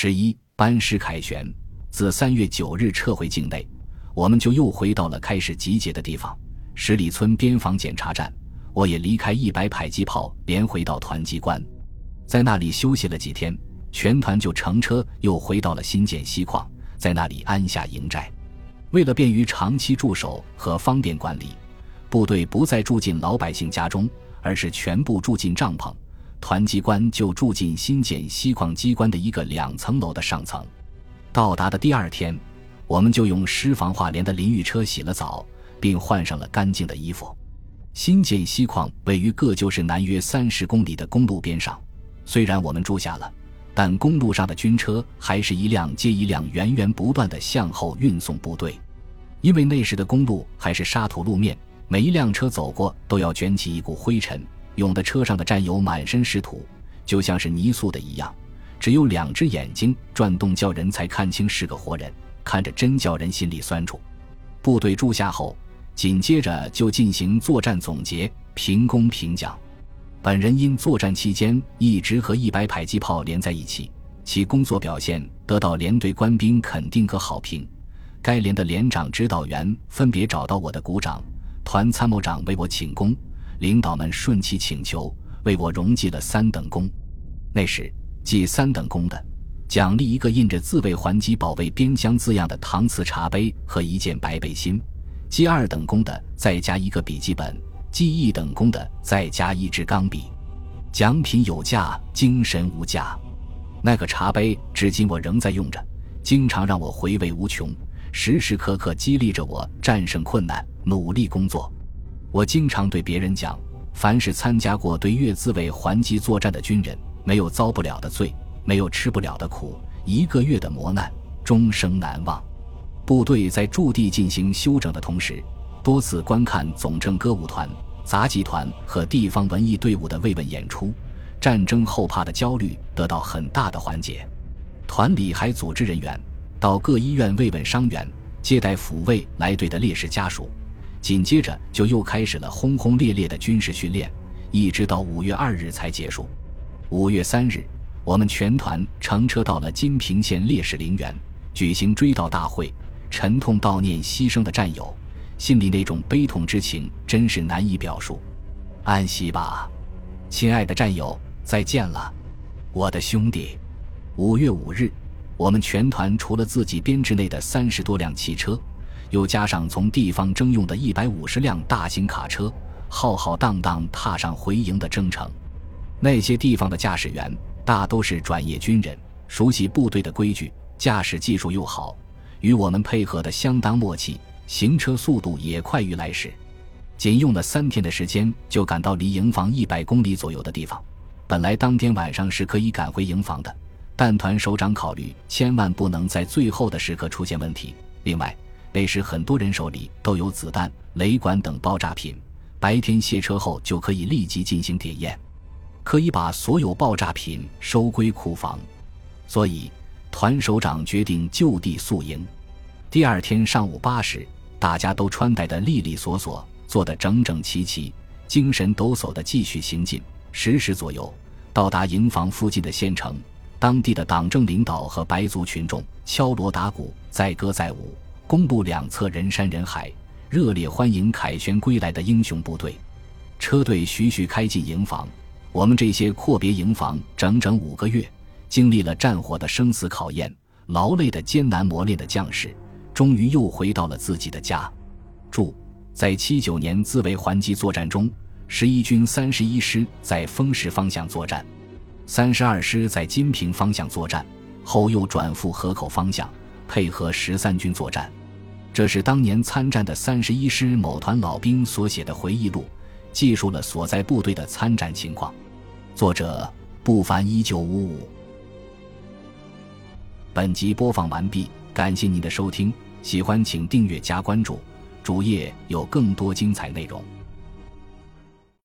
十一班师凯旋，自三月九日撤回境内，我们就又回到了开始集结的地方——十里村边防检查站。我也离开一百迫击炮连回到团机关，在那里休息了几天，全团就乘车又回到了新建西矿，在那里安下营寨。为了便于长期驻守和方便管理，部队不再住进老百姓家中，而是全部住进帐篷。团机关就住进新建西矿机关的一个两层楼的上层。到达的第二天，我们就用师防化连的淋浴车洗了澡，并换上了干净的衣服。新建西矿位于各旧市南约三十公里的公路边上，虽然我们住下了，但公路上的军车还是一辆接一辆源源不断的向后运送部队。因为那时的公路还是沙土路面，每一辆车走过都要卷起一股灰尘，涌得车上的战友满身是土，就像是泥塑的一样。只有两只眼睛转动，叫人才看清是个活人，看着真叫人心里酸楚。部队驻下后。紧接着就进行作战总结、评功评奖。本人因作战期间一直和一百迫击炮连在一起，其工作表现得到连队官兵肯定和好评。该连的连长、指导员分别找到我的鼓掌，团参谋长为我请功，领导们顺其请求为我荣记了三等功。那时记三等功的，奖励一个印着“自卫还击、保卫边疆”字样的搪瓷茶杯和一件白背心。记二等功的再加一个笔记本，记一等功的再加一支钢笔，奖品有价，精神无价。那个茶杯至今我仍在用着，经常让我回味无穷，时时刻刻激励着我战胜困难，努力工作。我经常对别人讲，凡是参加过对越自卫还击作战的军人，没有遭不了的罪，没有吃不了的苦，一个月的磨难，终生难忘。部队在驻地进行休整的同时，多次观看总政歌舞团、杂技团和地方文艺队伍的慰问演出，战争后怕的焦虑得到很大的缓解。团里还组织人员到各医院慰问伤员，接待抚慰来队的烈士家属。紧接着就又开始了轰轰烈烈的军事训练，一直到五月二日才结束。五月三日，我们全团乘车到了金平县烈士陵园，举行追悼大会。沉痛悼念牺牲的战友，心里那种悲痛之情真是难以表述。安息吧，亲爱的战友，再见了，我的兄弟。五月五日，我们全团除了自己编制内的三十多辆汽车，又加上从地方征用的一百五十辆大型卡车，浩浩荡荡踏上回营的征程。那些地方的驾驶员大都是转业军人，熟悉部队的规矩，驾驶技术又好。与我们配合的相当默契，行车速度也快于来时，仅用了三天的时间就赶到离营房一百公里左右的地方。本来当天晚上是可以赶回营房的，但团首长考虑千万不能在最后的时刻出现问题。另外，那时很多人手里都有子弹、雷管等爆炸品，白天卸车后就可以立即进行点验，可以把所有爆炸品收归库房。所以。团首长决定就地宿营。第二天上午八时，大家都穿戴得利利索索，做得整整齐齐，精神抖擞地继续行进。十时左右，到达营房附近的县城，当地的党政领导和白族群众敲锣打鼓，载歌载舞，公路两侧人山人海，热烈欢迎凯旋归来的英雄部队。车队徐徐开进营房，我们这些阔别营房整整五个月。经历了战火的生死考验，劳累的艰难磨练的将士，终于又回到了自己的家。注：在七九年自卫还击作战中，十一军三十一师在丰石方向作战，三十二师在金平方向作战，后又转赴河口方向配合十三军作战。这是当年参战的三十一师某团老兵所写的回忆录，记述了所在部队的参战情况。作者：不凡一九五五。本集播放完毕，感谢您的收听，喜欢请订阅加关注，主页有更多精彩内容。